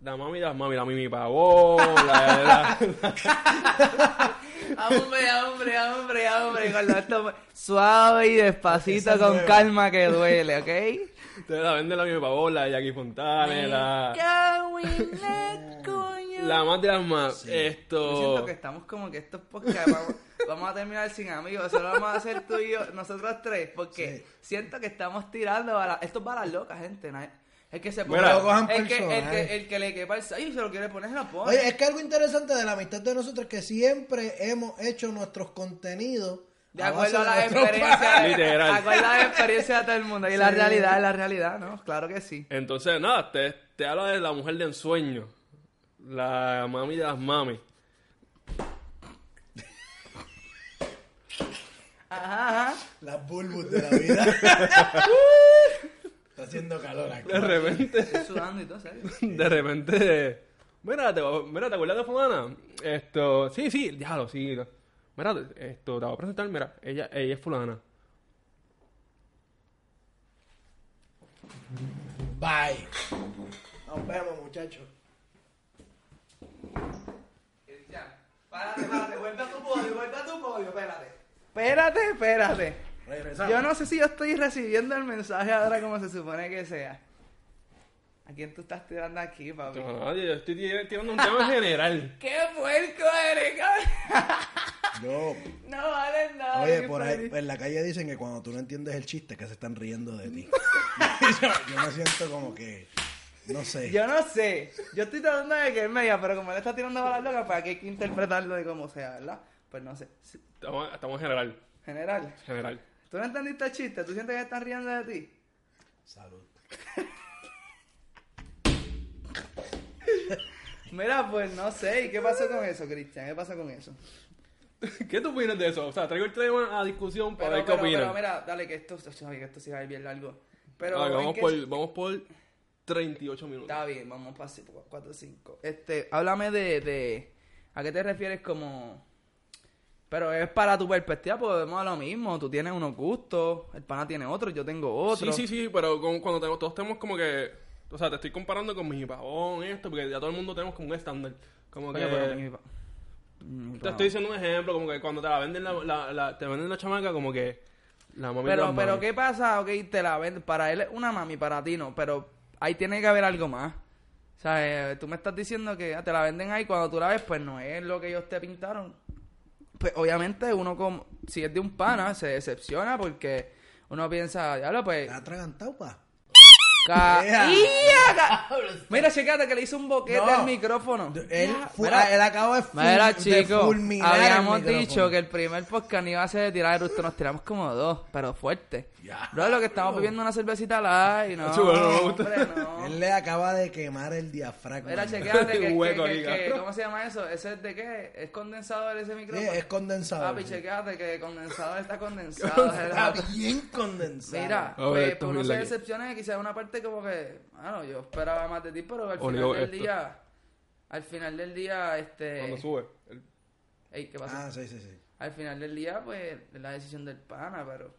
La mami, la mami, la mimi pagó, la, la- (laughs) A hombre, a hombre, hombre, hombre. Con esto suave y despacito, Esa con nueva. calma que duele, ¿ok? Entonces la venden la mimi pagó, la Jackie Fontane, la. (laughs) La más de las más. Yo Esto. siento que estamos como que estos podcasts vamos, vamos a terminar sin amigos. Solo vamos a hacer tú y yo, nosotros tres, porque Sí. siento que estamos tirando a la, esto es para las locas, gente. nadie- El que se Mira. pone, No lo cojan el, que, el, que, el que le quepa el sello y se lo quiere poner, se lo pone. Oye, es que algo interesante de la amistad de nosotros es que siempre hemos hecho nuestros contenidos de acuerdo a la experiencia, Literal. de acuerdo a la experiencia de todo el mundo. Y la realidad es la realidad, ¿no? Claro que sí. Entonces, nada, te, te habla de la mujer de ensueño. La mami de las mami. Ajá, ajá. Las bulbos de la vida. (laughs) Está haciendo calor aquí. De repente. Estoy sudando y todo, ¿serio? (laughs) De repente. Mira, te, mira, ¿te acuerdas de fulana? Esto, sí, sí, déjalo, sí. Mira, esto, te voy a presentar, mira, ella, ella es fulana. Bye. Nos vemos, muchachos. Cristian, párate, párate, vuelve a tu podio, vuelve a tu podio, espérate. Espérate, espérate. Regresamos. Yo no sé si yo estoy recibiendo el mensaje ahora como se supone que sea. ¿A quién tú estás tirando aquí, papi? No, yo estoy tir- tirando un tema general. (laughs) ¡Qué puerco eres, cabrón! Yo. No vale nada. Oye, por ahí, en la calle dicen que cuando tú no entiendes el chiste, que se están riendo de ti. yo, (laughs) yo me siento como que. No sé. Yo no sé. Yo estoy tratando de que él me diga, pero como él está tirando balas locas, pues aquí hay que interpretarlo de como sea, ¿verdad? Pues no sé. Estamos, estamos en general. General, General. ¿tú no entendiste el chiste? ¿Tú sientes que están riendo de ti? Salud. (laughs) Mira, pues no sé. ¿Y qué pasó con eso, Cristian? ¿Qué pasó con eso? (laughs) ¿Qué tú opinas de eso? O sea, traigo el tema a discusión para ver qué pero, opinan. pero mira, dale, que esto, que esto sí va a ir bien largo. Pero, Vale, ¿en vamos, por, vamos por 38 minutos. Está bien, vamos para 4 o 5. Este, háblame de, de. ¿A qué te refieres como.? Pero es para tu perspectiva, porque vemos a lo mismo. Tú tienes unos gustos, el pana tiene otro, yo tengo otro. Sí, sí, sí, pero con- cuando tenemos, todos tenemos como que. O sea, te estoy comparando con mi pavón, esto, porque ya todo el mundo tenemos como un estándar. Como que. Pero Te estoy diciendo un ejemplo, como que cuando te la venden la, la, la- te venden la chamaca, como que. La mami Pero, pero, mami. ¿qué pasa? Ok, te la venden. Para él es una mami, para ti no. Pero ahí tiene que haber algo más. O sea, eh, tú me estás diciendo que te la venden ahí, cuando tú la ves, pues no es lo que ellos te pintaron. Pues obviamente uno, como, si es de un pana, se decepciona porque uno piensa, ya lo pues. ¿Estás atragantado, pa? Ca- Mira, checate que le hizo un boquete No. al micrófono. Él, mira. él acaba de, ful- Mira, de chicos, fulminar el habíamos micrófono. dicho que el primer podcast no iba a ser de tirar eructo, nos tiramos como dos, pero fuerte. Ya. Bro, lo que estamos bebiendo una cervecita light, no, no hombre, no. Él le acaba de quemar el diafragma. Mira, chequeate que, Un (laughs) que- hueco que- ahí, que- cabrón. ¿cómo se llama eso? ¿Ese es de qué? ¿Es condensador ese Sí, micrófono? es condensador. Papi, sí. chequeate que condensador está (laughs) condensado. Está bien condensado. Mira, A ver, pues, esto pues uno es se aquí. decepciona y quizás una parte como que, bueno, yo esperaba más de ti, pero al final del esto. día, al final del día, este... Cuando sube. el- Ey, ¿qué pasa? Ah, sí, sí, sí. Al final del día, pues, es la decisión del pana, pero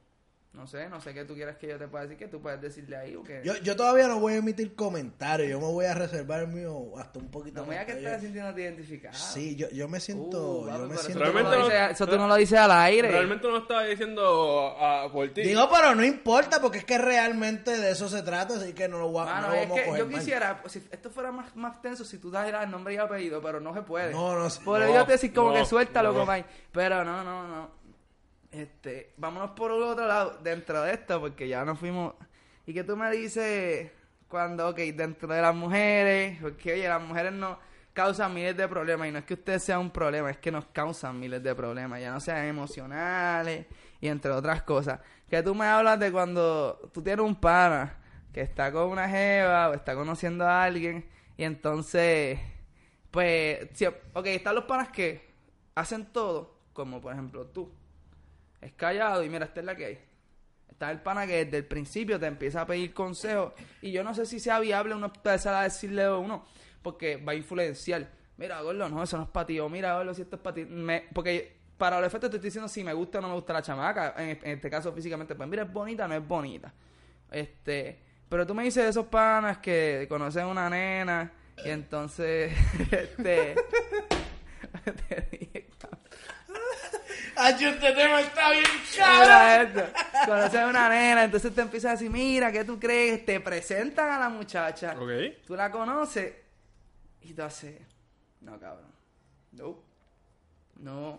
No sé, no sé qué tú quieras que yo te pueda decir, que tú puedes decirle ahí o que... Yo, yo todavía no voy a emitir comentarios, yo me voy a reservar el mío hasta un poquito no me digas que más. estás Yo- sintiendo identificado. Sí, yo, yo me siento, Uh, yo me eso siento... tú no no- dices- Eso tú no lo dices al aire. Realmente no estaba diciendo ah, por ti. Digo, pero no importa, porque es que realmente de eso se trata, así que no lo, voy a- Mano, no lo es vamos a que coger yo mal. quisiera, pues, si esto fuera más, más tenso, si tú das el nombre y apellido, pero no se puede. No, no, Por no, ello te decir como no, que suéltalo, no. como ahí. Pero no, no, no. Este, vámonos por otro lado, dentro de esto, porque ya nos fuimos. Y que tú me dices, cuando, ok, dentro de las mujeres, porque oye, las mujeres no causan miles de problemas, y no es que usted sea un problema, es que nos causan miles de problemas, ya no sean emocionales, y entre otras cosas. Que tú me hablas de cuando tú tienes un pana que está con una jeva o está conociendo a alguien, y entonces, pues, sí, ok, están los panas que hacen todo, como por ejemplo tú. Es callado y mira, esta es la que hay. Está el pana que desde el principio te empieza a pedir consejos. Y yo no sé si sea viable uno empezar a decirle a uno, porque va a influenciar. Mira, Gordo, no, eso no es para. O mira, Gordo, si esto es para porque para los efectos te estoy diciendo si me gusta o no me gusta la chamaca. En, en este caso, físicamente, pues mira, es bonita o no es bonita. Este, pero tú me dices de esos panas que conocen una nena y entonces, (laughs) este, (laughs) te dije, Ay, este tema está bien Mira esto. Conoces a una nena, entonces te empiezas a decir, mira, ¿qué tú crees? Te presentan a la muchacha. Ok. Tú la conoces y tú haces, no, cabrón. No. No.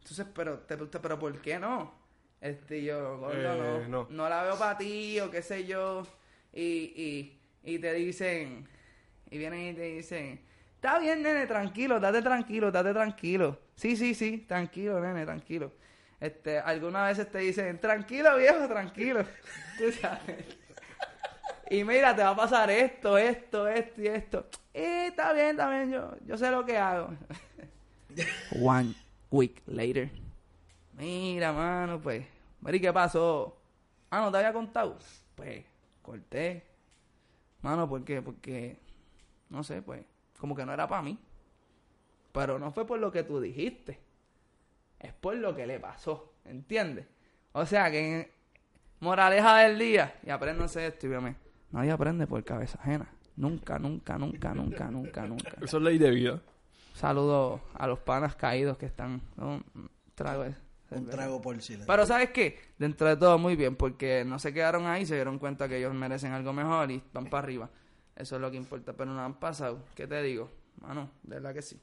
Entonces, pero, te, te- pero ¿por qué no? Este, yo, gordo, Eh, no, no. no la veo para ti o qué sé yo. Y, y, y te dicen, y vienen y te dicen, está bien, nene, tranquilo, date tranquilo, date tranquilo. Sí, sí, sí, tranquilo, nene, tranquilo. Este, algunas veces te dicen, tranquilo, viejo, tranquilo. (laughs) Tú sabes. Y mira, te va a pasar esto, esto, esto y esto. Y está bien, está bien, yo, yo sé lo que hago. (laughs) One week later. Mira, mano, pues. Mari, ¿qué pasó? Ah, ¿no te había contado? Pues, corté. Mano, ¿por qué? Porque, no sé, pues, como que no era para mí. Pero no fue por lo que tú dijiste. Es por lo que le pasó, ¿entiendes? O sea, que moraleja del día. Y apréndanse esto y véame. Nadie aprende por cabeza ajena. Nunca, nunca, nunca, nunca, nunca, nunca. Eso es ley de vida. Saludo a los panas caídos que están. Un trago de Un trago por silencio. Pero ¿sabes qué? Dentro de todo muy bien, porque no se quedaron ahí, se dieron cuenta que ellos merecen algo mejor y van para arriba. Eso es lo que importa, pero no han pasado. ¿Qué te digo? Mano, de verdad que sí.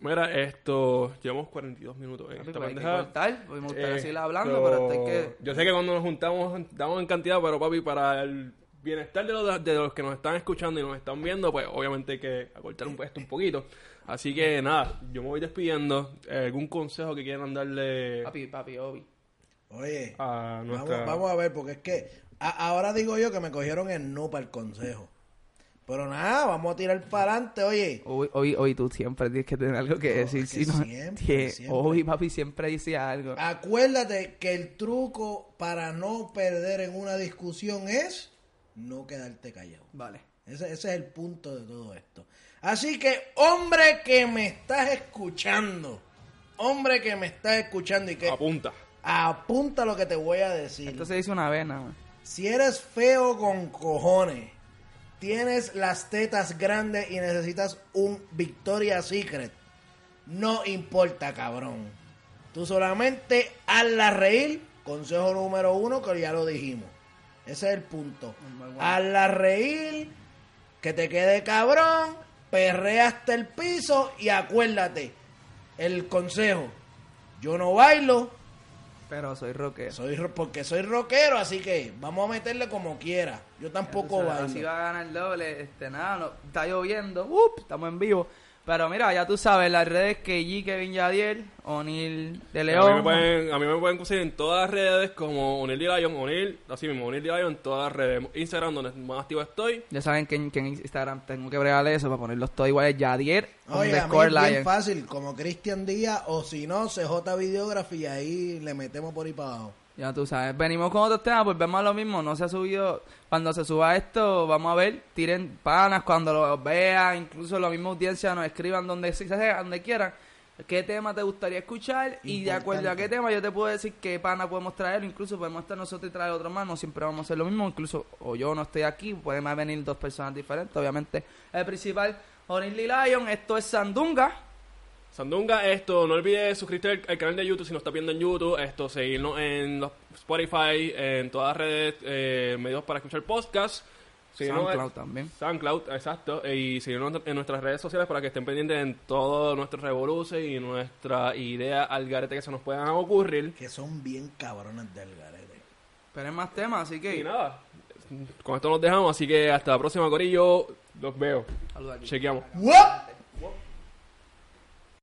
Mira, esto. Llevamos 42 minutos en Papi, esta pero hay que cortar, porque me gustaría Eh, seguir hablando, pero esto hay que... Yo sé que cuando nos juntamos, damos en cantidad, pero papi, para el bienestar de los, de los que nos están escuchando y nos están viendo, pues obviamente hay que acortar un, esto un poquito. Así que nada, yo me voy despidiendo. Eh, ¿Algún consejo que quieran darle Papi, papi, Obi. Oye, a vamos, nuestra... vamos a ver, porque es que a- ahora digo yo que me cogieron el no para el consejo. Pero nada, vamos a tirar para adelante, oye. Hoy, hoy, hoy tú siempre tienes que tener algo que decir. es que si no, siempre, que siempre. Hoy, papi, siempre dice algo. Acuérdate que el truco para no perder en una discusión es no quedarte callado. Vale. Ese, ese es el punto de todo esto. Así que, hombre que me estás escuchando, hombre que me estás escuchando y que Apunta. apunta lo que te voy a decir. Esto se dice una vez nada más. Si eres feo con cojones, tienes las tetas grandes y necesitas un Victoria's Secret, no importa, cabrón. Tú solamente hazla reír. Consejo número uno, que ya lo dijimos. Ese es el punto. Hazla reír, que te quede cabrón, perrea hasta el piso y acuérdate, el consejo, yo no bailo, Pero soy rockero. soy ro- porque soy rockero, así que vamos a meterle como quiera. Yo tampoco bailo. Así va a ganar el doble. Este, nada, no, está lloviendo. Up, estamos en vivo. Pero mira, ya tú sabes, las redes que G, Kevin Yadiel, O'Neill de A mí, me León. pueden, a mí me pueden conseguir en todas las redes como O'Neill D. Lion, O'Neill, así mismo, O'Neill D. Lion en todas las redes. Instagram, donde más activo estoy. Ya saben que en, que en Instagram tengo que bregarle eso para ponerlos todos iguales. Yadier, Oye, a mí es bien Lion. fácil, como Cristian Díaz o si no, CJ Videography y ahí le metemos por ahí para abajo. Ya tú sabes. Venimos con otros temas, pues vemos lo mismo. No se ha subido. Cuando se suba esto, vamos a ver. Tiren panas cuando lo vean. Incluso la misma audiencia nos escriban donde, sea, donde quieran. qué tema te gustaría escuchar y de acuerdo a qué tema yo te puedo decir qué pana podemos traer, incluso podemos estar nosotros y traer otro más, no siempre vamos a hacer lo mismo, incluso o yo no estoy aquí, pueden venir dos personas diferentes, obviamente el principal, Only Lion, esto es Sandunga. Sandunga, esto, no olvides suscribirte al, al canal de YouTube si nos está viendo en YouTube, esto, seguirnos en los Spotify, en todas las redes, eh, medios para escuchar podcast. Seguirnos SoundCloud en- también. SoundCloud, exacto. Y seguirnos en nuestras redes sociales para que estén pendientes en todos nuestros revoluces y nuestra idea al garete que se nos puedan ocurrir. Que son bien cabrones del garete. Pero hay más temas, así que... Y nada, con esto nos dejamos, así que hasta la próxima, Corillo. Los veo. Saluda aquí. Chequeamos. ¡Wop!